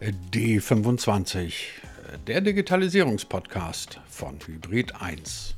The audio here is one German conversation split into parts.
D25, der Digitalisierungspodcast von Hybrid 1.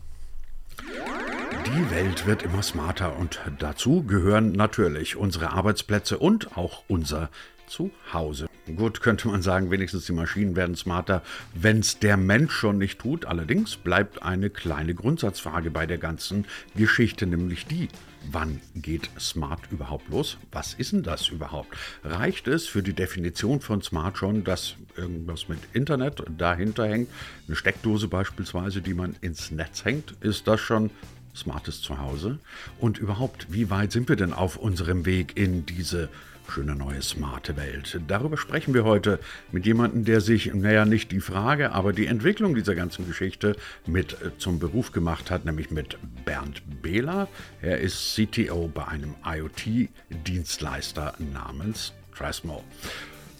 Die Welt wird immer smarter und dazu gehören natürlich unsere Arbeitsplätze und auch unser Zuhause. Gut, könnte man sagen, wenigstens die Maschinen werden smarter, wenn es der Mensch schon nicht tut. Allerdings bleibt eine kleine Grundsatzfrage bei der ganzen Geschichte, nämlich die, wann geht Smart überhaupt los? Was ist denn das überhaupt? Reicht es für die Definition von Smart schon, dass irgendwas mit Internet dahinter hängt, eine Steckdose beispielsweise, die man ins Netz hängt? Ist das schon smartes Zuhause? Und überhaupt, wie weit sind wir denn auf unserem Weg in diese schöne neue smarte Welt. Darüber sprechen wir heute mit jemandem, der sich, naja, nicht die Frage, aber die Entwicklung dieser ganzen Geschichte mit äh, zum Beruf gemacht hat, nämlich mit Bernd Behler. Er ist CTO bei einem IoT-Dienstleister namens Trasmo.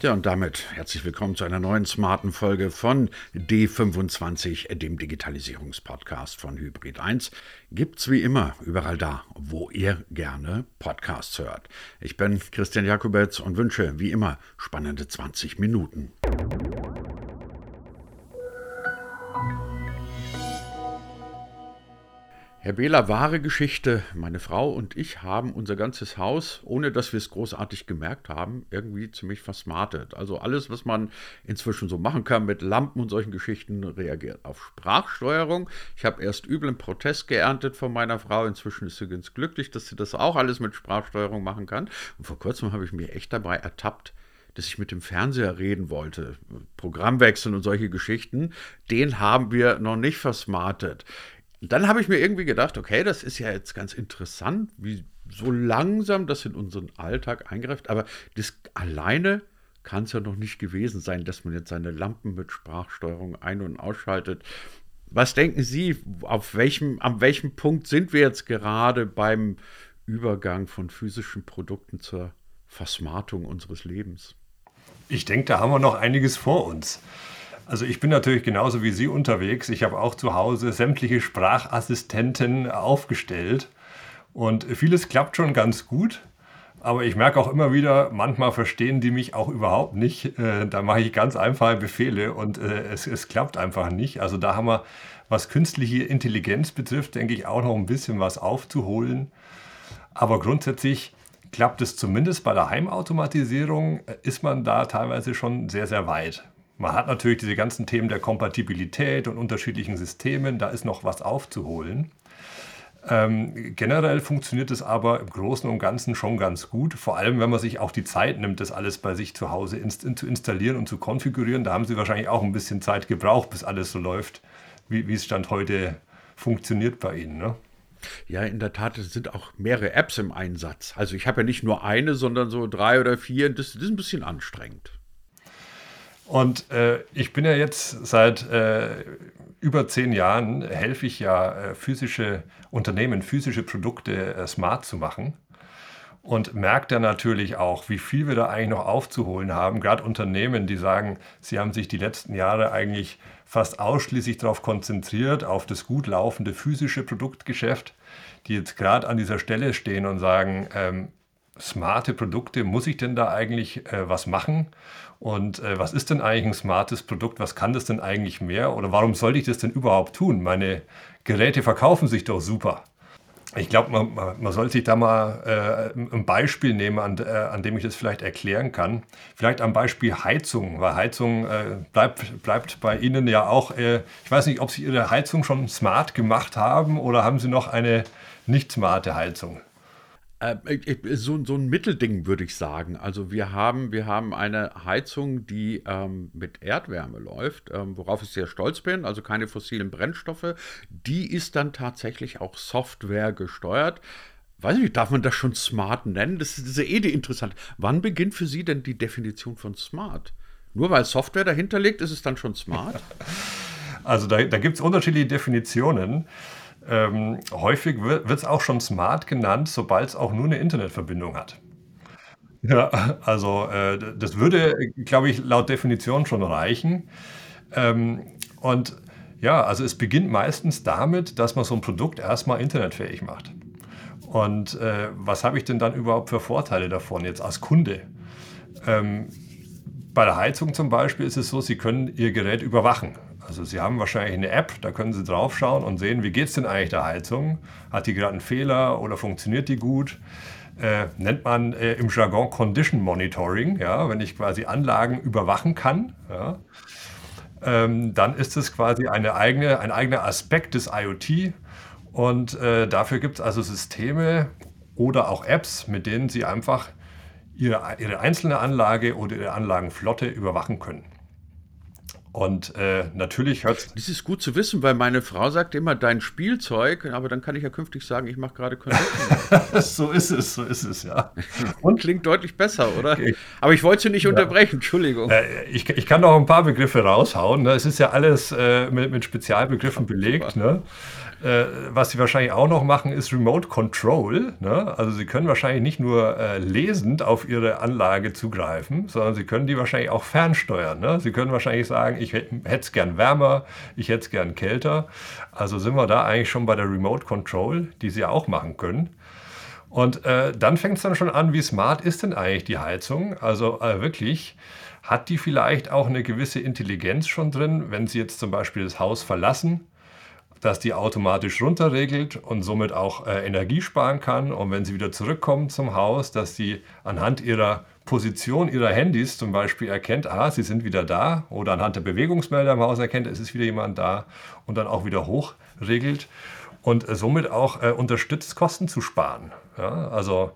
Ja, und damit herzlich willkommen zu einer neuen smarten Folge von D25, dem Digitalisierungspodcast von Hybrid 1. Gibt's wie immer überall da, wo ihr gerne Podcasts hört. Ich bin Christian Jakobetz und wünsche wie immer spannende 20 Minuten. Herr Behler, wahre Geschichte. Meine Frau und ich haben unser ganzes Haus, ohne dass wir es großartig gemerkt haben, irgendwie ziemlich versmartet. Also alles, was man inzwischen so machen kann mit Lampen und solchen Geschichten, reagiert auf Sprachsteuerung. Ich habe erst üblen Protest geerntet von meiner Frau. Inzwischen ist sie ganz glücklich, dass sie das auch alles mit Sprachsteuerung machen kann. Und vor kurzem habe ich mich echt dabei ertappt, dass ich mit dem Fernseher reden wollte. Programmwechseln und solche Geschichten, den haben wir noch nicht versmartet. Und dann habe ich mir irgendwie gedacht, okay, das ist ja jetzt ganz interessant, wie so langsam das in unseren Alltag eingreift, aber das alleine kann es ja noch nicht gewesen sein, dass man jetzt seine Lampen mit Sprachsteuerung ein- und ausschaltet. Was denken Sie, auf welchem, an welchem Punkt sind wir jetzt gerade beim Übergang von physischen Produkten zur Versmartung unseres Lebens? Ich denke, da haben wir noch einiges vor uns. Also ich bin natürlich genauso wie Sie unterwegs. Ich habe auch zu Hause sämtliche Sprachassistenten aufgestellt und vieles klappt schon ganz gut. Aber ich merke auch immer wieder, manchmal verstehen die mich auch überhaupt nicht. Äh, da mache ich ganz einfache Befehle und äh, es, es klappt einfach nicht. Also da haben wir, was künstliche Intelligenz betrifft, denke ich auch noch ein bisschen was aufzuholen. Aber grundsätzlich klappt es zumindest bei der Heimautomatisierung, äh, ist man da teilweise schon sehr, sehr weit. Man hat natürlich diese ganzen Themen der Kompatibilität und unterschiedlichen Systemen, da ist noch was aufzuholen. Ähm, generell funktioniert es aber im Großen und Ganzen schon ganz gut, vor allem wenn man sich auch die Zeit nimmt, das alles bei sich zu Hause inst zu installieren und zu konfigurieren. Da haben Sie wahrscheinlich auch ein bisschen Zeit gebraucht, bis alles so läuft, wie, wie es Stand heute funktioniert bei Ihnen. Ne? Ja, in der Tat, es sind auch mehrere Apps im Einsatz. Also ich habe ja nicht nur eine, sondern so drei oder vier. Das, das ist ein bisschen anstrengend. Und äh, ich bin ja jetzt seit äh, über zehn Jahren, helfe ich ja äh, physische Unternehmen, physische Produkte äh, smart zu machen. Und merke dann natürlich auch, wie viel wir da eigentlich noch aufzuholen haben. Gerade Unternehmen, die sagen, sie haben sich die letzten Jahre eigentlich fast ausschließlich darauf konzentriert, auf das gut laufende physische Produktgeschäft, die jetzt gerade an dieser Stelle stehen und sagen, ähm, smarte Produkte, muss ich denn da eigentlich äh, was machen? Und äh, was ist denn eigentlich ein smartes Produkt? Was kann das denn eigentlich mehr? Oder warum sollte ich das denn überhaupt tun? Meine Geräte verkaufen sich doch super. Ich glaube, man, man sollte sich da mal äh, ein Beispiel nehmen, an, äh, an, dem ich das vielleicht erklären kann. Vielleicht am Beispiel Heizung, weil Heizung äh, bleibt, bleibt bei Ihnen ja auch, äh, ich weiß nicht, ob Sie Ihre Heizung schon smart gemacht haben oder haben Sie noch eine nicht smarte Heizung? Äh, so, so ein Mittelding würde ich sagen. Also wir haben, wir haben eine Heizung, die ähm, mit Erdwärme läuft, ähm, worauf ich sehr stolz bin, also keine fossilen Brennstoffe. Die ist dann tatsächlich auch Software gesteuert. Weiß nicht, darf man das schon smart nennen? Das ist, eh die interessant. Wann beginnt für Sie denn die Definition von smart? Nur weil Software dahinter liegt, ist es dann schon smart? Also da, da gibt es unterschiedliche Definitionen. Ähm, häufig wird es auch schon smart genannt, sobald es auch nur eine Internetverbindung hat. Ja, also äh, das würde, glaube ich, laut Definition schon reichen. Ähm, und ja, also es beginnt meistens damit, dass man so ein Produkt erstmal internetfähig macht. Und äh, was habe ich denn dann überhaupt für Vorteile davon jetzt als Kunde? Ähm, bei der Heizung zum Beispiel ist es so, Sie können Ihr Gerät überwachen. Also Sie haben wahrscheinlich eine App, da können Sie draufschauen und sehen, wie geht es denn eigentlich der Heizung? Hat die gerade einen Fehler oder funktioniert die gut? Äh, nennt man äh, im Jargon Condition Monitoring, ja, wenn ich quasi Anlagen überwachen kann. Ja, ähm, dann ist es quasi eine eigene, ein eigener Aspekt des IoT. Und äh, dafür gibt es also Systeme oder auch Apps, mit denen Sie einfach ihre, ihre einzelne Anlage oder ihre Anlagenflotte überwachen können. Und äh, natürlich hört Das ist gut zu wissen, weil meine Frau sagt immer dein Spielzeug, aber dann kann ich ja künftig sagen, ich mache gerade Connection. so ist es, so ist es, ja. Und klingt deutlich besser, oder? Okay. Aber ich wollte Sie nicht ja. unterbrechen, Entschuldigung. Äh, ich, ich, kann noch ein paar Begriffe raushauen. Ne? Es ist ja alles äh, mit, mit, Spezialbegriffen belegt. Ne? Äh, was sie wahrscheinlich auch noch machen, ist Remote Control. Ne? Also sie können wahrscheinlich nicht nur äh, lesend auf ihre Anlage zugreifen, sondern sie können die wahrscheinlich auch fernsteuern. Ne? Sie können wahrscheinlich sagen, ich hätte es gern wärmer, ich hätte es gern kälter. Also sind wir da eigentlich schon bei der Remote Control, die sie auch machen können. Und äh, dann fängt es dann schon an, wie smart ist denn eigentlich die Heizung? Also äh, wirklich, hat die vielleicht auch eine gewisse Intelligenz schon drin, wenn Sie jetzt zum Beispiel das Haus verlassen dass die automatisch runterregelt und somit auch äh, Energie sparen kann. Und wenn sie wieder zurückkommen zum Haus, dass sie anhand ihrer Position ihrer Handys zum Beispiel erkennt, ah, sie sind wieder da oder anhand der Bewegungsmelder im Haus erkennt, es ist wieder jemand da und dann auch wieder hochregelt und äh, somit auch äh, unterstützt, Kosten zu sparen. Ja, also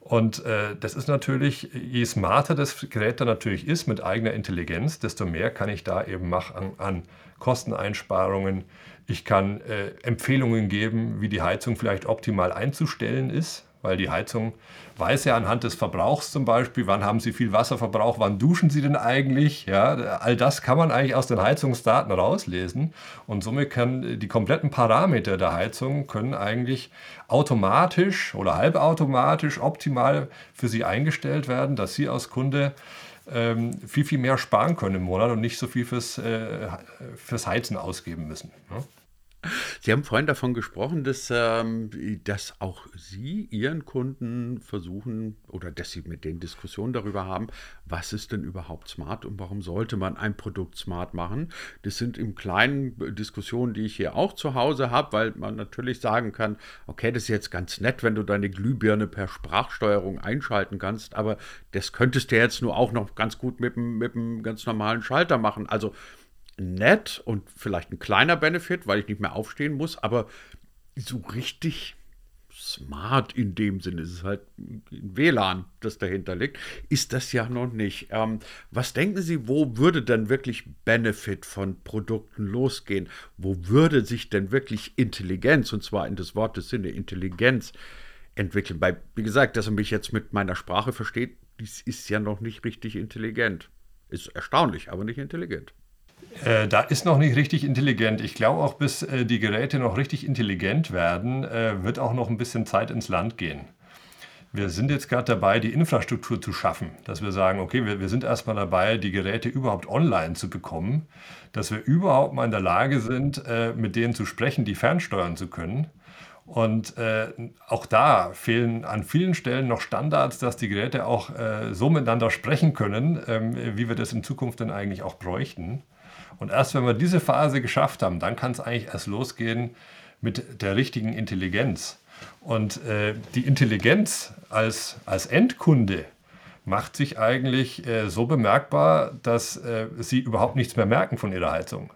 und äh, das ist natürlich, je smarter das Gerät dann natürlich ist mit eigener Intelligenz, desto mehr kann ich da eben machen an, an Kosteneinsparungen, ich kann äh, Empfehlungen geben, wie die Heizung vielleicht optimal einzustellen ist, weil die Heizung weiß ja anhand des Verbrauchs zum Beispiel, wann haben Sie viel Wasserverbrauch, wann duschen Sie denn eigentlich. Ja, all das kann man eigentlich aus den Heizungsdaten rauslesen und somit können die kompletten Parameter der Heizung können eigentlich automatisch oder halbautomatisch optimal für Sie eingestellt werden, dass Sie als Kunde ähm, viel, viel mehr sparen können im Monat und nicht so viel fürs, äh, fürs Heizen ausgeben müssen. Ne? Sie haben vorhin davon gesprochen, dass, ähm, dass auch Sie Ihren Kunden versuchen oder dass Sie mit denen Diskussionen darüber haben, was ist denn überhaupt smart und warum sollte man ein Produkt smart machen. Das sind im Kleinen Diskussionen, die ich hier auch zu Hause habe, weil man natürlich sagen kann, okay, das ist jetzt ganz nett, wenn du deine Glühbirne per Sprachsteuerung einschalten kannst, aber das könntest du jetzt nur auch noch ganz gut mit einem ganz normalen Schalter machen. Also nett und vielleicht ein kleiner Benefit, weil ich nicht mehr aufstehen muss, aber so richtig smart in dem Sinne, es ist halt ein WLAN, das dahinter liegt, ist das ja noch nicht. Ähm, was denken Sie, wo würde denn wirklich Benefit von Produkten losgehen? Wo würde sich denn wirklich Intelligenz, und zwar in des Wortes Sinne Intelligenz, entwickeln? Weil, wie gesagt, dass er mich jetzt mit meiner Sprache versteht, dies ist ja noch nicht richtig intelligent. Ist erstaunlich, aber nicht intelligent. Äh, da ist noch nicht richtig intelligent. Ich glaube auch, bis äh, die Geräte noch richtig intelligent werden, äh, wird auch noch ein bisschen Zeit ins Land gehen. Wir sind jetzt gerade dabei, die Infrastruktur zu schaffen, dass wir sagen, okay, wir, wir sind erstmal dabei, die Geräte überhaupt online zu bekommen, dass wir überhaupt mal in der Lage sind, äh, mit denen zu sprechen, die fernsteuern zu können. Und äh, auch da fehlen an vielen Stellen noch Standards, dass die Geräte auch äh, so miteinander sprechen können, ähm, wie wir das in Zukunft dann eigentlich auch bräuchten. Und erst wenn wir diese Phase geschafft haben, dann kann es eigentlich erst losgehen mit der richtigen Intelligenz. Und äh, die Intelligenz als, als Endkunde macht sich eigentlich äh, so bemerkbar, dass äh, sie überhaupt nichts mehr merken von ihrer Heizung.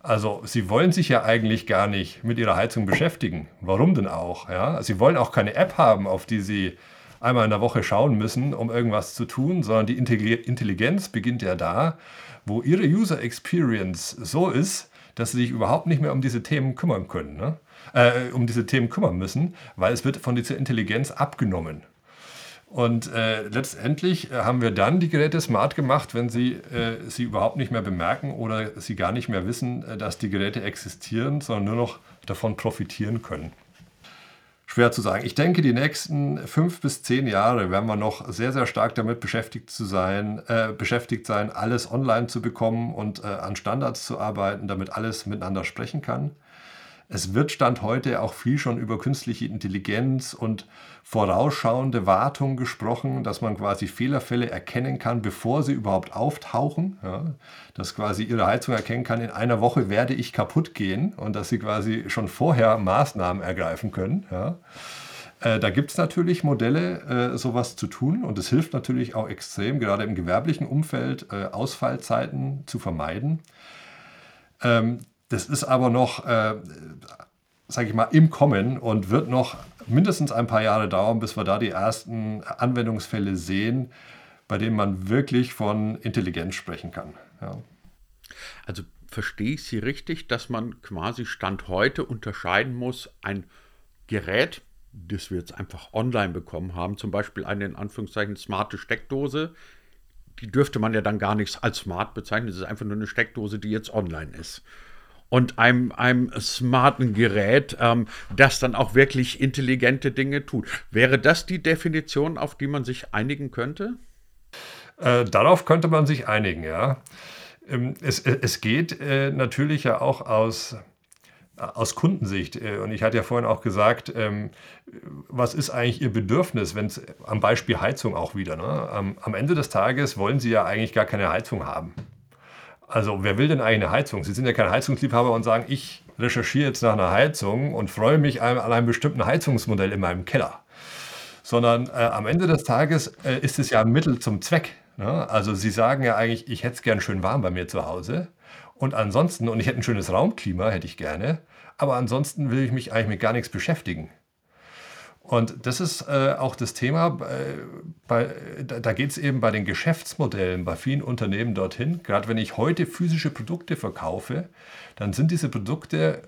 Also sie wollen sich ja eigentlich gar nicht mit ihrer Heizung beschäftigen. Warum denn auch? Ja? Sie wollen auch keine App haben, auf die sie einmal in der Woche schauen müssen, um irgendwas zu tun, sondern die Intelligenz beginnt ja da, wo ihre User Experience so ist, dass sie sich überhaupt nicht mehr um diese Themen kümmern können, ne? äh, um diese Themen kümmern müssen, weil es wird von dieser Intelligenz abgenommen. Und äh, letztendlich äh, haben wir dann die Geräte smart gemacht, wenn sie äh, sie überhaupt nicht mehr bemerken oder sie gar nicht mehr wissen, äh, dass die Geräte existieren, sondern nur noch davon profitieren können schwer zu sagen. Ich denke, die nächsten fünf bis zehn Jahre werden wir noch sehr, sehr stark damit beschäftigt zu sein, äh, beschäftigt sein, alles online zu bekommen und äh, an Standards zu arbeiten, damit alles miteinander sprechen kann. Es wird Stand heute auch viel schon über künstliche Intelligenz und vorausschauende Wartung gesprochen, dass man quasi Fehlerfälle erkennen kann, bevor sie überhaupt auftauchen. Ja, dass quasi Ihre Heizung erkennen kann, in einer Woche werde ich kaputt gehen und dass Sie quasi schon vorher Maßnahmen ergreifen können. Ja. Äh, da gibt es natürlich Modelle, äh, sowas zu tun und es hilft natürlich auch extrem, gerade im gewerblichen Umfeld, äh, Ausfallzeiten zu vermeiden. Ähm, das ist aber noch, äh, sage ich mal, im Kommen und wird noch mindestens ein paar Jahre dauern, bis wir da die ersten Anwendungsfälle sehen, bei denen man wirklich von Intelligenz sprechen kann. Ja. Also verstehe ich Sie richtig, dass man quasi Stand heute unterscheiden muss, ein Gerät, das wir jetzt einfach online bekommen haben, zum Beispiel eine in Anführungszeichen smarte Steckdose, die dürfte man ja dann gar nicht als smart bezeichnen. Es ist einfach nur eine Steckdose, die jetzt online ist. Und einem, einem smarten Gerät, ähm, das dann auch wirklich intelligente Dinge tut. Wäre das die Definition, auf die man sich einigen könnte? Äh, darauf könnte man sich einigen, ja. Ähm, es, es geht äh, natürlich ja auch aus aus Kundensicht, äh, und ich hatte ja vorhin auch gesagt, ähm, was ist eigentlich Ihr Bedürfnis, wenn es am Beispiel Heizung auch wieder, ne? am, am, Ende des Tages wollen Sie ja eigentlich gar keine Heizung haben. Also wer will denn eigentlich eine Heizung? Sie sind ja kein Heizungsliebhaber und sagen, ich recherchiere jetzt nach einer Heizung und freue mich an einem bestimmten Heizungsmodell in meinem Keller. Sondern äh, am Ende des Tages äh, ist es ja ein Mittel zum Zweck. Ne? Also Sie sagen ja eigentlich, ich hätte es gern schön warm bei mir zu Hause. Und ansonsten, und ich hätte ein schönes Raumklima, hätte ich gerne, aber ansonsten will ich mich eigentlich mit gar nichts beschäftigen. Und das ist äh, auch das Thema, äh, bei, da, geht es eben bei den Geschäftsmodellen, bei vielen Unternehmen dorthin. Gerade wenn ich heute physische Produkte verkaufe, dann sind diese Produkte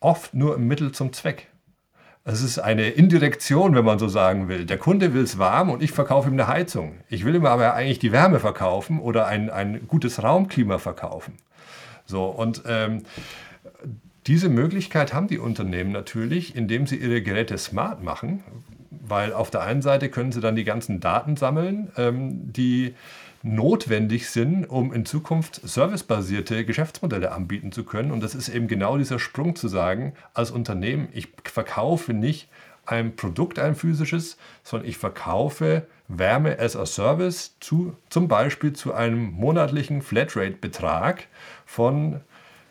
oft nur ein Mittel zum Zweck. Es ist eine Indirektion, wenn man so sagen will. Der Kunde will es warm und ich verkaufe ihm eine Heizung. Ich will ihm aber eigentlich die Wärme verkaufen oder ein, ein gutes Raumklima verkaufen. So, und ähm, diese Möglichkeit haben die Unternehmen natürlich, indem sie ihre Geräte smart machen, weil auf der einen Seite können sie dann die ganzen Daten sammeln, ähm, die notwendig sind, um in Zukunft servicebasierte Geschäftsmodelle anbieten zu können. Und das ist eben genau dieser Sprung zu sagen, als Unternehmen, ich verkaufe nicht ein Produkt, ein physisches, sondern ich verkaufe Wärme as a Service zu, zum Beispiel zu einem monatlichen Flatrate-Betrag von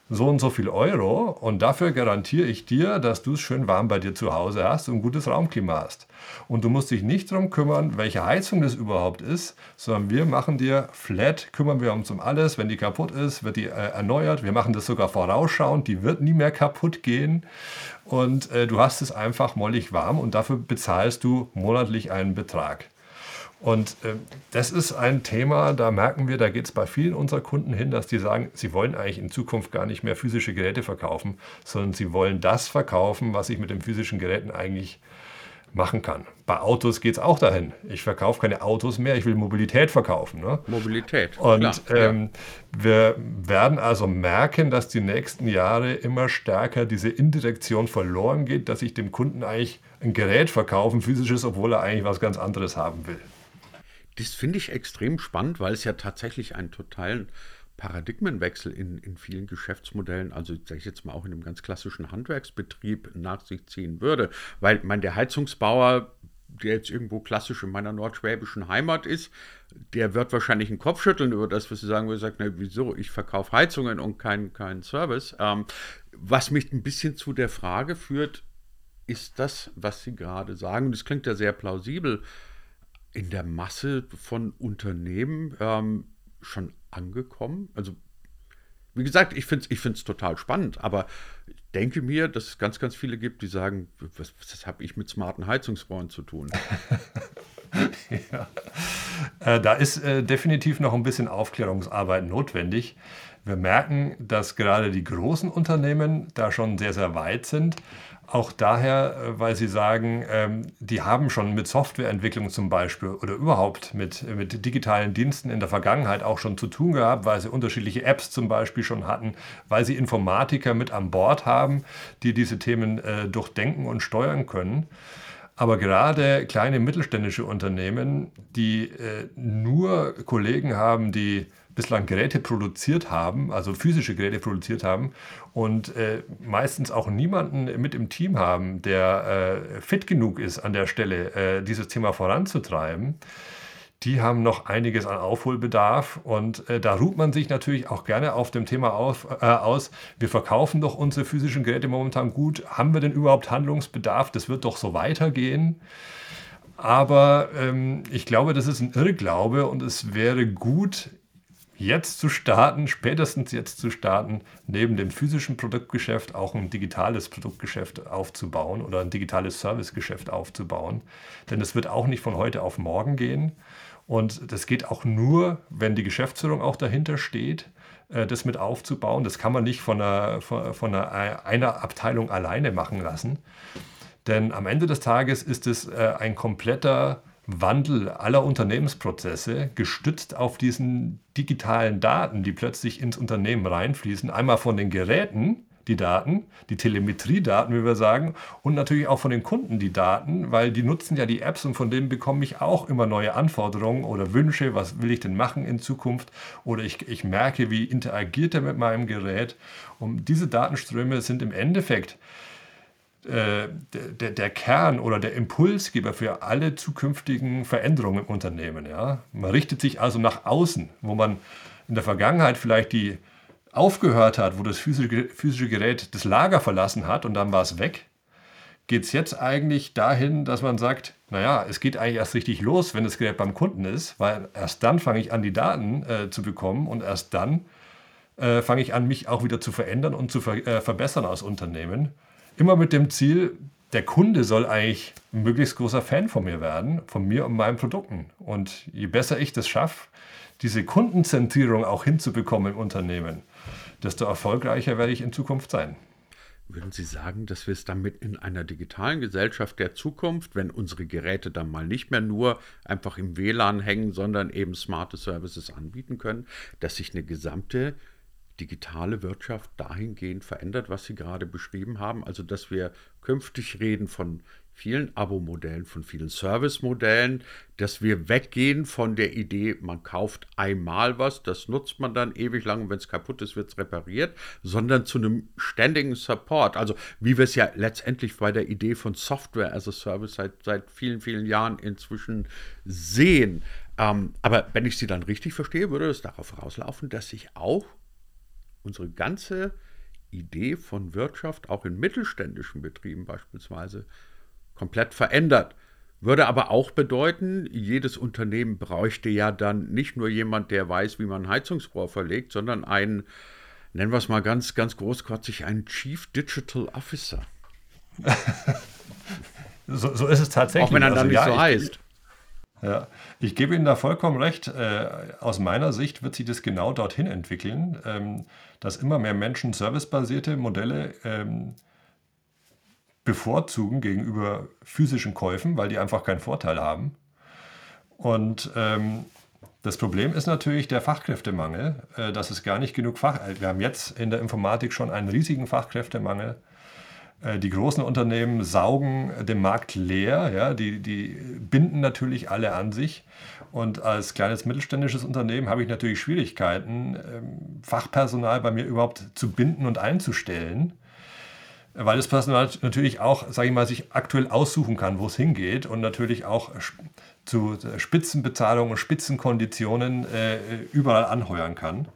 so und so viel Euro und dafür garantiere ich dir, dass du es schön warm bei dir zu Hause hast und ein gutes Raumklima hast. Und du musst dich nicht darum kümmern, welche Heizung das überhaupt ist, sondern wir machen dir flat, kümmern wir uns um alles. Wenn die kaputt ist, wird die äh, erneuert. Wir machen das sogar vorausschauend, die wird nie mehr kaputt gehen. Und äh, du hast es einfach mollig warm und dafür bezahlst du monatlich einen Betrag. Und äh, das ist ein Thema, da merken wir, da geht es bei vielen unserer Kunden hin, dass die sagen, sie wollen eigentlich in Zukunft gar nicht mehr physische Geräte verkaufen, sondern sie wollen das verkaufen, was ich mit den physischen Geräten eigentlich machen kann. Bei Autos geht es auch dahin. Ich verkaufe keine Autos mehr, ich will Mobilität verkaufen. Ne? Mobilität. Und klar, ähm, ja. wir werden also merken, dass die nächsten Jahre immer stärker diese Indirektion verloren geht, dass ich dem Kunden eigentlich ein Gerät verkaufe, physisches, obwohl er eigentlich was ganz anderes haben will. Das finde ich extrem spannend, weil es ja tatsächlich einen totalen Paradigmenwechsel in, in vielen Geschäftsmodellen, also sage ich jetzt mal auch in einem ganz klassischen Handwerksbetrieb nach sich ziehen würde. Weil mein, der Heizungsbauer, der jetzt irgendwo klassisch in meiner nordschwäbischen Heimat ist, der wird wahrscheinlich einen Kopf schütteln über das, was sie sagen, wo er sagt, na, wieso, ich verkaufe Heizungen und keinen kein Service. Ähm, was mich ein bisschen zu der Frage führt, ist das, was Sie gerade sagen, das klingt ja sehr plausibel, in der Masse von Unternehmen ähm, schon angekommen? Also, wie gesagt, ich finde es ich total spannend, aber ich denke mir, dass es ganz, ganz viele gibt, die sagen, was, was habe ich mit smarten Heizungsrohren zu tun? ja. Äh, da ist äh, definitiv noch ein bisschen Aufklärungsarbeit notwendig. Wir merken, dass gerade die großen Unternehmen da schon sehr, sehr weit sind. Auch daher, äh, weil Sie sagen, ähm, die haben schon mit Softwareentwicklung zum Beispiel oder überhaupt mit, mit digitalen Diensten in der Vergangenheit auch schon zu tun gehabt, weil sie unterschiedliche Apps zum Beispiel schon hatten, weil sie Informatiker mit an Bord haben, die diese Themen äh, durchdenken und steuern können. Aber gerade kleine mittelständische Unternehmen, die äh, nur Kollegen haben, die bislang Geräte produziert haben, also physische Geräte produziert haben und äh, meistens auch niemanden mit im Team haben, der äh, fit genug ist an der Stelle, äh, dieses Thema voranzutreiben, die haben noch einiges an Aufholbedarf und äh, da ruht man sich natürlich auch gerne auf dem Thema auf, äh, aus, wir verkaufen doch unsere physischen Geräte momentan gut, haben wir denn überhaupt Handlungsbedarf, das wird doch so weitergehen. Aber ähm, ich glaube, das ist ein Irrglaube und es wäre gut, jetzt zu starten, spätestens jetzt zu starten, neben dem physischen Produktgeschäft auch ein digitales Produktgeschäft aufzubauen oder ein digitales Servicegeschäft aufzubauen. Denn es wird auch nicht von heute auf morgen gehen. Und das geht auch nur, wenn die Geschäftsführung auch dahinter steht, äh, das mit aufzubauen. Das kann man nicht von einer, von einer, einer Abteilung alleine machen lassen. Denn am Ende des Tages ist es äh, ein kompletter Wandel aller Unternehmensprozesse gestützt auf diesen digitalen Daten, die plötzlich ins Unternehmen reinfließen. Einmal von den Geräten, die Daten, die Telemetriedaten, wie wir sagen, und natürlich auch von den Kunden die Daten, weil die nutzen ja die Apps und von denen bekomme ich auch immer neue Anforderungen oder Wünsche, was will ich denn machen in Zukunft oder ich, ich merke, wie interagiert er mit meinem Gerät. Und diese Datenströme sind im Endeffekt äh, der, der, Kern oder der Impulsgeber für alle zukünftigen Veränderungen im Unternehmen. Ja? Man richtet sich also nach außen, wo man in der Vergangenheit vielleicht die aufgehört hat, wo das physische, physische Gerät das Lager verlassen hat und dann war es weg, geht es jetzt eigentlich dahin, dass man sagt, naja, es geht eigentlich erst richtig los, wenn das Gerät beim Kunden ist, weil erst dann fange ich an, die Daten äh, zu bekommen und erst dann äh, fange ich an, mich auch wieder zu verändern und zu ver äh, verbessern als Unternehmen. Immer mit dem Ziel, der Kunde soll eigentlich ein möglichst großer Fan von mir werden, von mir und meinen Produkten. Und je besser ich das schaffe, diese Kundenzentrierung auch hinzubekommen im Unternehmen, desto erfolgreicher werde ich in Zukunft sein. Würden Sie sagen, dass wir es damit in einer digitalen Gesellschaft der Zukunft, wenn unsere Geräte dann mal nicht mehr nur einfach im WLAN hängen, sondern eben smarte Services anbieten können, dass sich eine gesamte digitale Wirtschaft dahingehend verändert, was Sie gerade beschrieben haben. Also, dass wir künftig reden von vielen Abo-Modellen, von vielen Service-Modellen, dass wir weggehen von der Idee, man kauft einmal was, das nutzt man dann ewig lang und wenn es kaputt ist, wird es repariert, sondern zu einem ständigen Support. Also wie wir es ja letztendlich bei der Idee von Software as a Service seit, seit vielen, vielen Jahren inzwischen sehen. Ähm, aber wenn ich Sie dann richtig verstehe, würde es darauf rauslaufen, dass sich auch unsere ganze Idee von Wirtschaft, auch in mittelständischen Betrieben beispielsweise, komplett verändert. Würde aber auch bedeuten, jedes Unternehmen bräuchte ja dann nicht nur jemand, der weiß, wie man ein Heizungsrohr verlegt, sondern einen, nennen wir es mal ganz, ganz großkotzig, einen Chief Digital Officer. so, so, ist es tatsächlich. Auch wenn er dann also, nicht ja, so heißt. Ja, ich gebe Ihnen da vollkommen recht. Äh, aus meiner Sicht wird sich das genau dorthin entwickeln, ähm, dass immer mehr Menschen servicebasierte Modelle ähm, bevorzugen gegenüber physischen Käufen, weil die einfach keinen Vorteil haben. Und ähm, das Problem ist natürlich der Fachkräftemangel, äh, dass es gar nicht genug Fach. Wir haben jetzt in der Informatik schon einen riesigen Fachkräftemangel. Äh, die großen Unternehmen saugen den Markt leer, ja, die, die binden natürlich alle an sich. Und als kleines mittelständisches Unternehmen habe ich natürlich Schwierigkeiten, ähm, Fachpersonal bei mir überhaupt zu binden und einzustellen, weil das Personal natürlich auch, sage ich mal, sich aktuell aussuchen kann, wo es hingeht und natürlich auch zu Spitzenbezahlungen und Spitzenkonditionen äh, überall anheuern kann.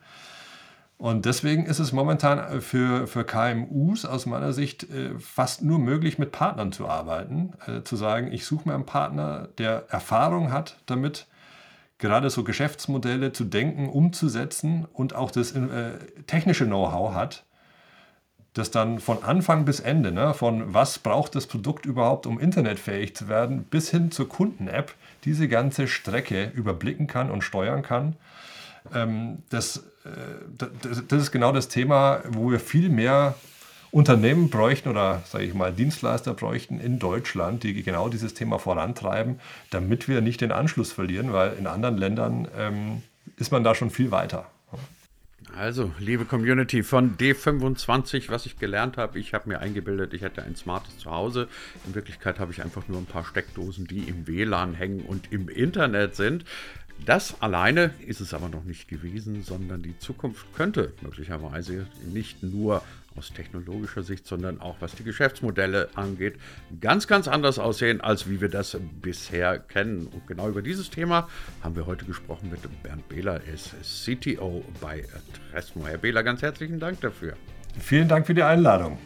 Und deswegen ist es momentan für, für KMUs aus meiner Sicht äh, fast nur möglich, mit Partnern zu arbeiten. Äh, zu sagen, ich suche mir einen Partner, der Erfahrung hat damit, gerade so Geschäftsmodelle zu denken, umzusetzen und auch das äh, technische Know-how hat, das dann von Anfang bis Ende, ne, von was braucht das Produkt überhaupt, um internetfähig zu werden, bis hin zur Kunden-App, diese ganze Strecke überblicken kann und steuern kann. Ähm, das das ist genau das Thema, wo wir viel mehr Unternehmen bräuchten oder sage ich mal Dienstleister bräuchten in Deutschland, die genau dieses Thema vorantreiben, damit wir nicht den Anschluss verlieren, weil in anderen Ländern ähm, ist man da schon viel weiter. Also, liebe Community von D25, was ich gelernt habe, ich habe mir eingebildet, ich hätte ein smartes Zuhause. In Wirklichkeit habe ich einfach nur ein paar Steckdosen, die im WLAN hängen und im Internet sind. Das alleine ist es aber noch nicht gewesen, sondern die Zukunft könnte möglicherweise nicht nur aus technologischer Sicht, sondern auch was die Geschäftsmodelle angeht, ganz, ganz anders aussehen, als wie wir das bisher kennen. Und genau über dieses Thema haben wir heute gesprochen mit Bernd Behler, er ist CTO bei Tresmo. Herr Behler, ganz herzlichen Dank dafür. Vielen Dank für die Einladung.